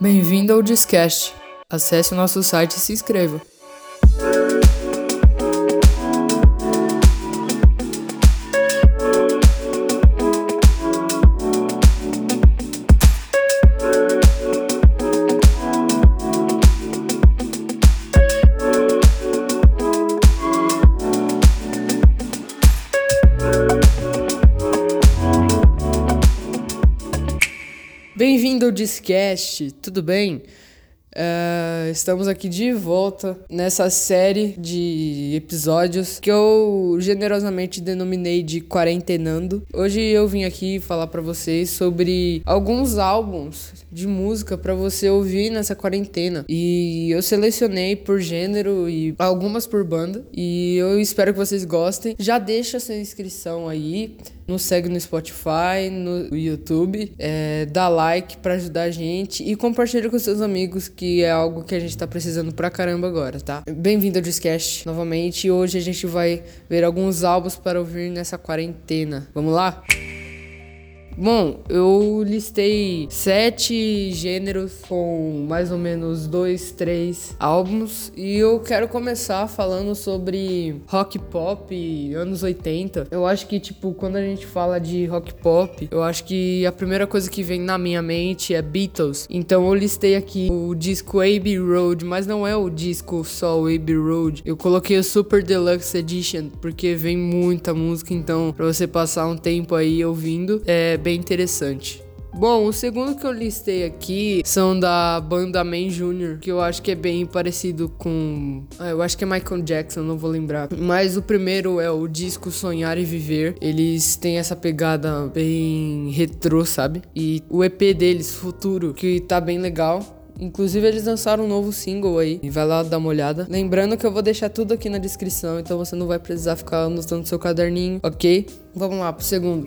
Bem-vindo ao Discast. Acesse o nosso site e se inscreva. Bem-vindo ao Discast, tudo bem? Uh, estamos aqui de volta nessa série de episódios que eu generosamente denominei de Quarentenando. Hoje eu vim aqui falar para vocês sobre alguns álbuns de música para você ouvir nessa quarentena. E eu selecionei por gênero e algumas por banda. E eu espero que vocês gostem. Já deixa sua inscrição aí nos segue no Spotify, no YouTube, é, dá like para ajudar a gente e compartilha com seus amigos, que é algo que a gente tá precisando pra caramba agora, tá? Bem-vindo ao Discast novamente. Hoje a gente vai ver alguns álbuns para ouvir nessa quarentena. Vamos lá? Bom, eu listei sete gêneros com mais ou menos dois, três álbuns e eu quero começar falando sobre rock pop anos 80. Eu acho que, tipo, quando a gente fala de rock pop, eu acho que a primeira coisa que vem na minha mente é Beatles. Então eu listei aqui o disco Abbey Road, mas não é o disco só Abbey Road. Eu coloquei o Super Deluxe Edition porque vem muita música, então pra você passar um tempo aí ouvindo é bem interessante. Bom, o segundo que eu listei aqui são da banda Man Jr., que eu acho que é bem parecido com. Ah, eu acho que é Michael Jackson, não vou lembrar. Mas o primeiro é o disco Sonhar e Viver. Eles têm essa pegada bem retrô, sabe? E o EP deles, Futuro, que tá bem legal. Inclusive, eles lançaram um novo single aí. Vai lá dar uma olhada. Lembrando que eu vou deixar tudo aqui na descrição, então você não vai precisar ficar anotando seu caderninho, ok? Vamos lá pro segundo.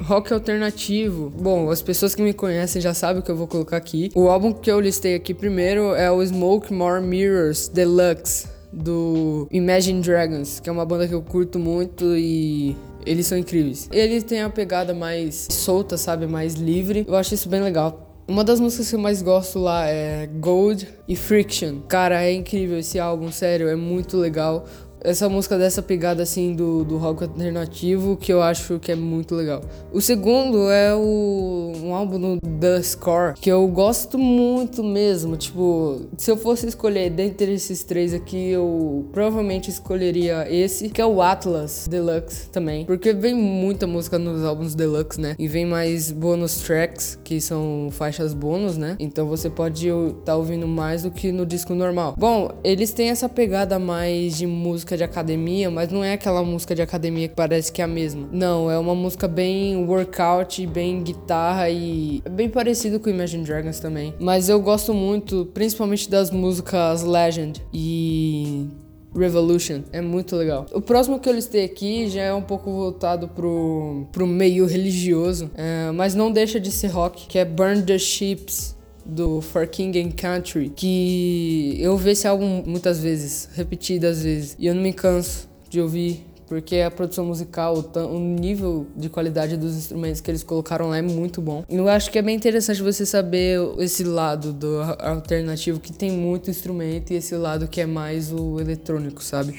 Rock alternativo. Bom, as pessoas que me conhecem já sabem o que eu vou colocar aqui. O álbum que eu listei aqui primeiro é o Smoke More Mirrors Deluxe do Imagine Dragons, que é uma banda que eu curto muito e eles são incríveis. Eles têm a pegada mais solta, sabe, mais livre. Eu acho isso bem legal. Uma das músicas que eu mais gosto lá é Gold e Friction. Cara, é incrível esse álbum, sério, é muito legal essa música dessa pegada assim do, do rock alternativo que eu acho que é muito legal. O segundo é o um álbum do The Score que eu gosto muito mesmo. Tipo, se eu fosse escolher dentre esses três aqui, eu provavelmente escolheria esse, que é o Atlas Deluxe também, porque vem muita música nos álbuns Deluxe, né? E vem mais bonus tracks, que são faixas bônus, né? Então você pode estar tá ouvindo mais do que no disco normal. Bom, eles têm essa pegada mais de música música de academia, mas não é aquela música de academia que parece que é a mesma. Não, é uma música bem workout, bem guitarra e é bem parecido com Imagine Dragons também. Mas eu gosto muito, principalmente das músicas Legend e Revolution. É muito legal. O próximo que eu listei aqui já é um pouco voltado pro, pro meio religioso, é, mas não deixa de ser rock, que é Burn the Ships do For King and Country, que eu vejo esse álbum muitas vezes, repetidas vezes, e eu não me canso de ouvir porque a produção musical, o nível de qualidade dos instrumentos que eles colocaram lá é muito bom. Eu acho que é bem interessante você saber esse lado do alternativo que tem muito instrumento e esse lado que é mais o eletrônico, sabe?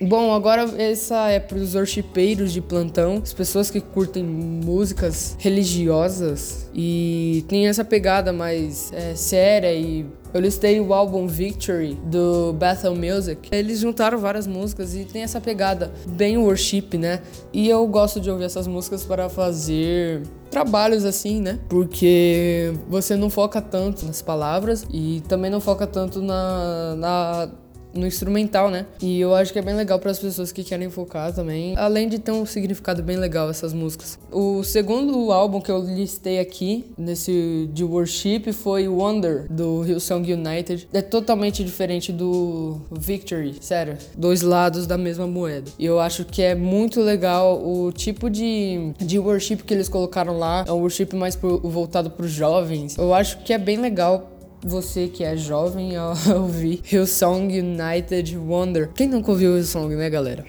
Bom, agora essa é para os worshipeiros de plantão, as pessoas que curtem músicas religiosas e tem essa pegada mais é, séria e eu listei o álbum Victory do Bethel Music. Eles juntaram várias músicas e tem essa pegada bem worship, né? E eu gosto de ouvir essas músicas para fazer trabalhos assim, né? Porque você não foca tanto nas palavras e também não foca tanto na, na no instrumental, né? E eu acho que é bem legal para as pessoas que querem focar também, além de ter um significado bem legal essas músicas. O segundo álbum que eu listei aqui nesse de worship foi Wonder do Hillsong United. É totalmente diferente do Victory, sério, dois lados da mesma moeda. E eu acho que é muito legal o tipo de de worship que eles colocaram lá, é um worship mais pro, voltado para os jovens. Eu acho que é bem legal você que é jovem a ouvir Hillsong United Wonder. Quem nunca ouviu Hillsong, né, galera?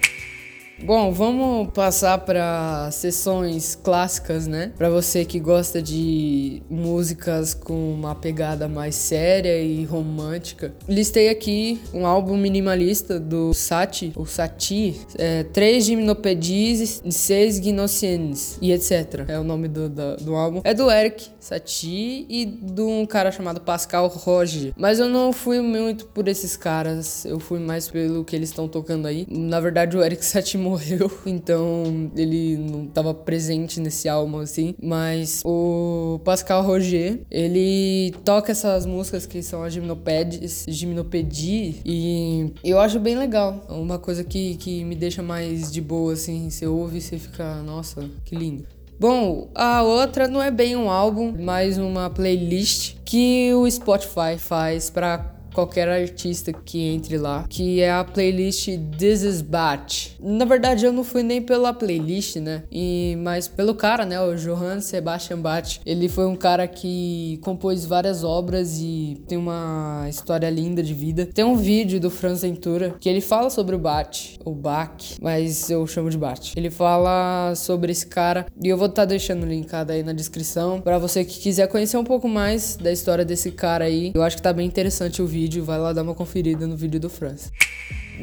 Bom, vamos passar para sessões clássicas, né? Para você que gosta de músicas com uma pegada mais séria e romântica. Listei aqui um álbum minimalista do Sati, ou Sati, é, três gimnopedies e seis gnocienes e etc. É o nome do, do, do, álbum. É do Eric Sati e de um cara chamado Pascal Roger. Mas eu não fui muito por esses caras, eu fui mais pelo que eles estão tocando aí. Na verdade, o Eric Sati morreu, então ele não estava presente nesse álbum assim, mas o Pascal Roger, ele toca essas músicas que são as gimnopédias, gimnopedie e eu acho bem legal. Uma coisa que, que me deixa mais de boa assim, você ouve e você fica, nossa, que lindo. Bom, a outra não é bem um álbum, mas uma playlist que o Spotify faz para qualquer artista que entre lá, que é a playlist This Is Batch. Na verdade, eu não fui nem pela playlist, né? E mas pelo cara, né, o Johann Sebastian Bach. Ele foi um cara que compôs várias obras e tem uma história linda de vida. Tem um vídeo do Franz Ventura que ele fala sobre o Bach, o Bach, mas eu chamo de Bach. Ele fala sobre esse cara e eu vou estar tá deixando linkado aí na descrição para você que quiser conhecer um pouco mais da história desse cara aí. Eu acho que tá bem interessante o vídeo vídeo, vai lá dar uma conferida no vídeo do Franz.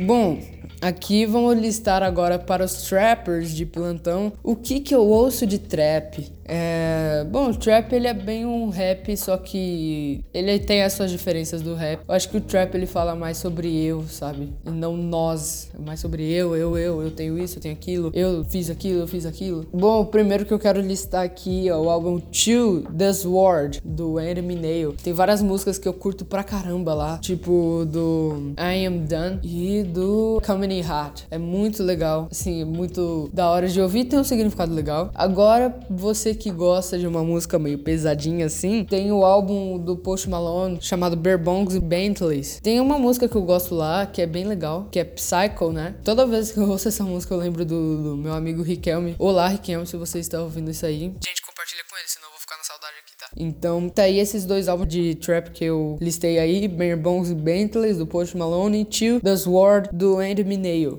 Bom, aqui vamos listar agora para os trappers de plantão o que que eu ouço de trap. É, bom, o trap ele é bem um rap, só que ele tem as suas diferenças do rap. Eu acho que o trap ele fala mais sobre eu, sabe? E não nós. É mais sobre eu, eu, eu, eu tenho isso, eu tenho aquilo, eu fiz aquilo, eu fiz aquilo. Bom, o primeiro que eu quero listar aqui é o álbum Chill The Sword, do Enemy Nail. Tem várias músicas que eu curto pra caramba lá, tipo do I Am Done e do Comedy Hot. É muito legal, assim, muito da hora de ouvir, tem um significado legal. Agora, você que gosta de uma música meio pesadinha assim, tem o álbum do Post Malone chamado Berbongs e Bentleys. Tem uma música que eu gosto lá que é bem legal, que é Psycho, né? Toda vez que eu ouço essa música eu lembro do, do meu amigo Riquelme. Olá, Riquelme, se você está ouvindo isso aí. Gente, compartilha com ele, senão eu vou ficar na saudade aqui, tá? Então, tá aí esses dois álbuns de trap que eu listei aí, Berbongs e Bentleys do Post Malone e Chill The Sword do Andy Mineo.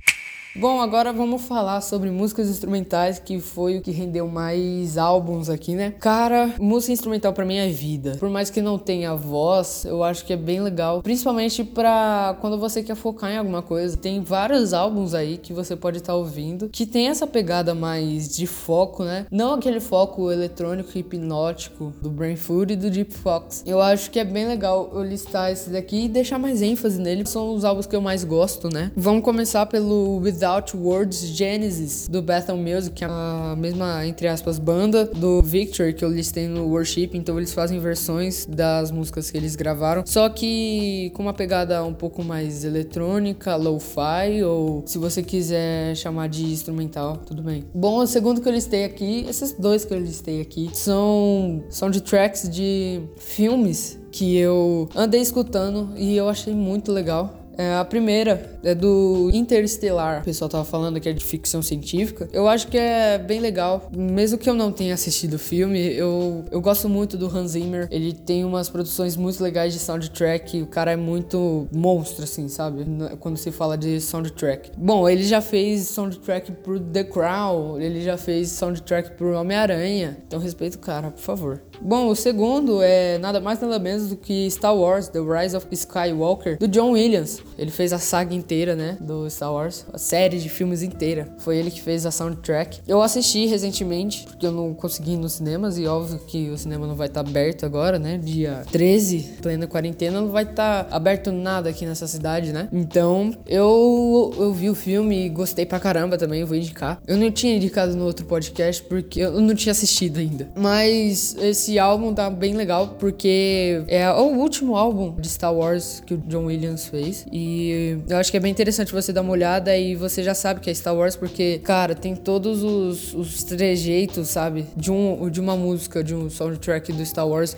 Bom, agora vamos falar sobre músicas instrumentais, que foi o que rendeu mais álbuns aqui, né? Cara, música instrumental para mim é vida. Por mais que não tenha voz, eu acho que é bem legal, principalmente para quando você quer focar em alguma coisa. Tem vários álbuns aí que você pode estar tá ouvindo que tem essa pegada mais de foco, né? Não aquele foco eletrônico e hipnótico do Brain Food e do Deep Fox. Eu acho que é bem legal eu listar esse daqui e deixar mais ênfase nele. São os álbuns que eu mais gosto, né? Vamos começar pelo Without Without Words Genesis, do Bethel Music, que é a mesma, entre aspas, banda do Victor que eu listei no Worship, então eles fazem versões das músicas que eles gravaram, só que com uma pegada um pouco mais eletrônica, lo-fi, ou se você quiser chamar de instrumental, tudo bem. Bom, o segundo que eu listei aqui, esses dois que eu listei aqui, são soundtracks de filmes que eu andei escutando e eu achei muito legal. É, a primeira é do Interstellar. O pessoal tava falando que é de ficção científica. Eu acho que é bem legal. Mesmo que eu não tenha assistido o filme, eu, eu gosto muito do Hans Zimmer. Ele tem umas produções muito legais de soundtrack. O cara é muito monstro, assim, sabe? Quando se fala de soundtrack. Bom, ele já fez soundtrack pro The Crown. Ele já fez soundtrack pro Homem-Aranha. Então respeita o cara, por favor. Bom, o segundo é nada mais nada menos do que Star Wars The Rise of Skywalker, do John Williams. Ele fez a saga inteira, né, do Star Wars, a série de filmes inteira. Foi ele que fez a soundtrack. Eu assisti recentemente, porque eu não consegui ir nos cinemas, e óbvio que o cinema não vai estar tá aberto agora, né, dia 13, plena quarentena, não vai estar tá aberto nada aqui nessa cidade, né. Então, eu, eu vi o filme e gostei pra caramba também, eu vou indicar. Eu não tinha indicado no outro podcast, porque eu não tinha assistido ainda. Mas esse álbum tá bem legal, porque é o último álbum de Star Wars que o John Williams fez. E eu acho que é bem interessante você dar uma olhada e você já sabe que é Star Wars, porque, cara, tem todos os, os trejeitos, sabe? De, um, de uma música, de um soundtrack do Star Wars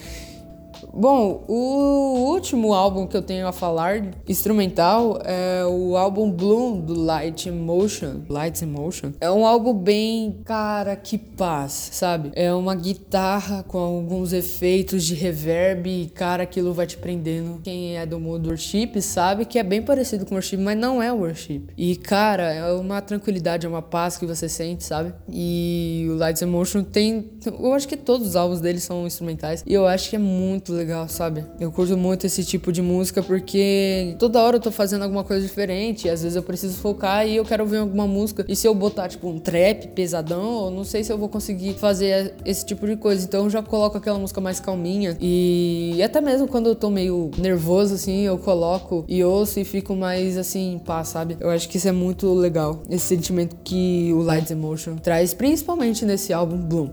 Bom, o último álbum que eu tenho a falar instrumental é o álbum Bloom do Light Emotion. Light Emotion. É um álbum bem, cara, que paz, sabe? É uma guitarra com alguns efeitos de reverb e, cara, aquilo vai te prendendo. Quem é do mundo worship sabe que é bem parecido com worship, mas não é worship. E, cara, é uma tranquilidade, é uma paz que você sente, sabe? E o Light Emotion tem. Eu acho que todos os álbuns dele são instrumentais. E eu acho que é muito legal, sabe? Eu curto muito esse tipo de música porque toda hora eu tô fazendo alguma coisa diferente. às vezes eu preciso focar e eu quero ouvir alguma música. E se eu botar, tipo, um trap pesadão, eu não sei se eu vou conseguir fazer esse tipo de coisa. Então eu já coloco aquela música mais calminha. E até mesmo quando eu tô meio nervoso, assim, eu coloco e ouço e fico mais assim, em paz, sabe? Eu acho que isso é muito legal. Esse sentimento que o Lights Emotion traz, principalmente nesse álbum Bloom.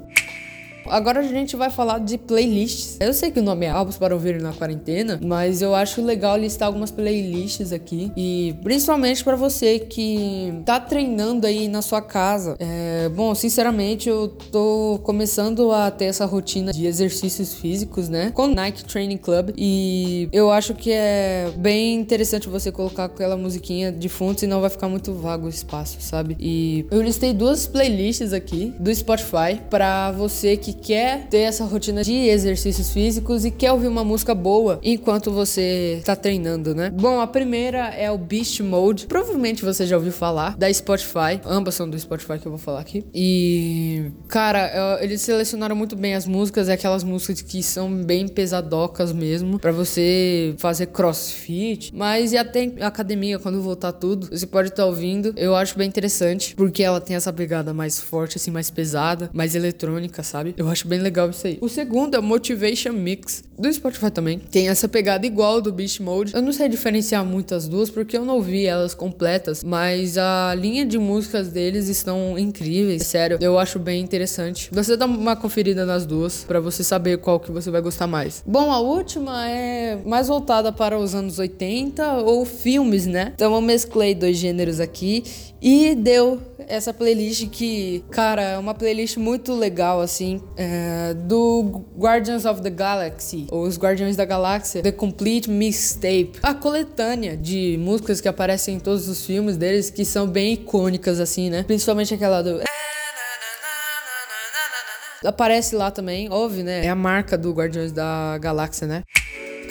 Agora a gente vai falar de playlists. Eu sei que o nome é Álbuns para Ouvir na Quarentena, mas eu acho legal listar algumas playlists aqui. E principalmente para você que tá treinando aí na sua casa. É, bom, sinceramente, eu tô começando a ter essa rotina de exercícios físicos, né? Com Nike Training Club. E eu acho que é bem interessante você colocar aquela musiquinha de fundo, senão vai ficar muito vago o espaço, sabe? E eu listei duas playlists aqui do Spotify para você que quer ter essa rotina de exercícios físicos e quer ouvir uma música boa enquanto você tá treinando, né? Bom, a primeira é o Beast Mode. Provavelmente você já ouviu falar da Spotify. Ambas são do Spotify que eu vou falar aqui. E, cara, eles selecionaram muito bem as músicas, é aquelas músicas que são bem pesadocas mesmo, para você fazer crossfit. Mas e até academia, quando voltar tudo, você pode estar tá ouvindo. Eu acho bem interessante, porque ela tem essa pegada mais forte, assim, mais pesada, mais eletrônica, sabe? Eu acho bem legal isso aí. O segundo é o Motivation Mix, do Spotify também. Tem essa pegada igual do Beast Mode. Eu não sei diferenciar muito as duas porque eu não ouvi elas completas, mas a linha de músicas deles estão incríveis. Sério, eu acho bem interessante. Você dá uma conferida nas duas para você saber qual que você vai gostar mais. Bom, a última é mais voltada para os anos 80 ou filmes, né? Então eu mesclei dois gêneros aqui e deu essa playlist que, cara, é uma playlist muito legal, assim, é, do Guardians of the Galaxy, ou os Guardiões da Galáxia, The Complete Mixtape. A coletânea de músicas que aparecem em todos os filmes deles, que são bem icônicas, assim, né? Principalmente aquela do aparece lá também, ouve, né? É a marca do Guardiões da Galáxia, né?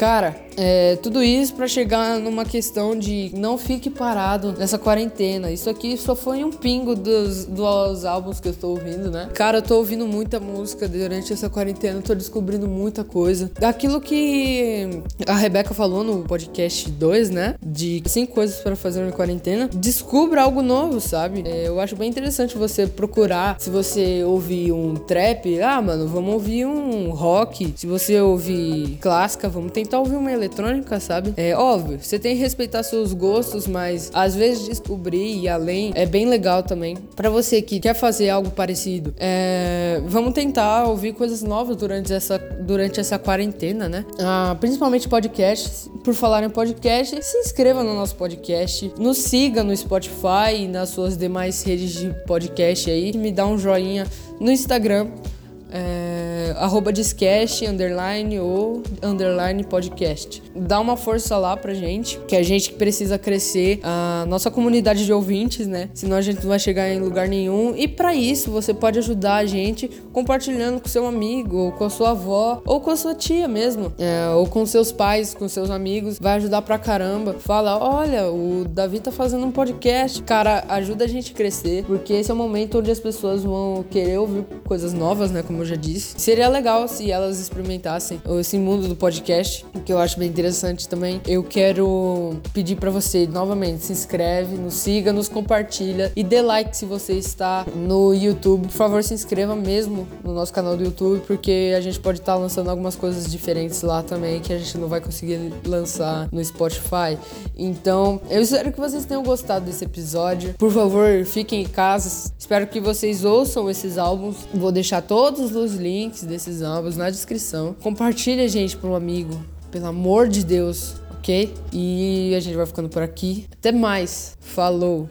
Cara, é, tudo isso para chegar numa questão de não fique parado nessa quarentena. Isso aqui só foi um pingo dos, dos álbuns que eu estou ouvindo, né? Cara, eu tô ouvindo muita música durante essa quarentena, tô descobrindo muita coisa. Daquilo que a Rebeca falou no podcast 2, né? De 5 coisas para fazer na quarentena. Descubra algo novo, sabe? É, eu acho bem interessante você procurar. Se você ouvir um trap, ah, mano, vamos ouvir um rock. Se você ouvir clássica, vamos tentar ouvir uma eletrônica, sabe? É óbvio, você tem que respeitar seus gostos, mas às vezes descobrir e além é bem legal também. Para você que quer fazer algo parecido, é, vamos tentar ouvir coisas novas durante essa, durante essa quarentena, né? Ah, principalmente podcasts. Por falar em podcast, se inscreva no nosso podcast, nos siga no Spotify e nas suas demais redes de podcast aí, me dá um joinha no Instagram é, arroba discast, underline ou underline podcast. Dá uma força lá pra gente, que a gente precisa crescer a nossa comunidade de ouvintes, né? Senão a gente não vai chegar em lugar nenhum. E para isso, você pode ajudar a gente compartilhando com seu amigo, ou com a sua avó, ou com a sua tia mesmo, é, ou com seus pais, com seus amigos. Vai ajudar pra caramba. Fala, olha, o Davi tá fazendo um podcast. Cara, ajuda a gente a crescer, porque esse é o momento onde as pessoas vão querer ouvir coisas novas, né? Como eu já disse. Seria legal se elas experimentassem esse mundo do podcast, que eu acho bem interessante também. Eu quero pedir para você novamente, se inscreve, nos siga, nos compartilha e dê like se você está no YouTube. Por favor, se inscreva mesmo no nosso canal do YouTube, porque a gente pode estar tá lançando algumas coisas diferentes lá também que a gente não vai conseguir lançar no Spotify. Então, eu espero que vocês tenham gostado desse episódio. Por favor, fiquem em casa. Espero que vocês ouçam esses álbuns. Vou deixar todos os links desses álbuns na descrição. Compartilha, gente, para um amigo. Pelo amor de Deus, ok? E a gente vai ficando por aqui. Até mais. Falou!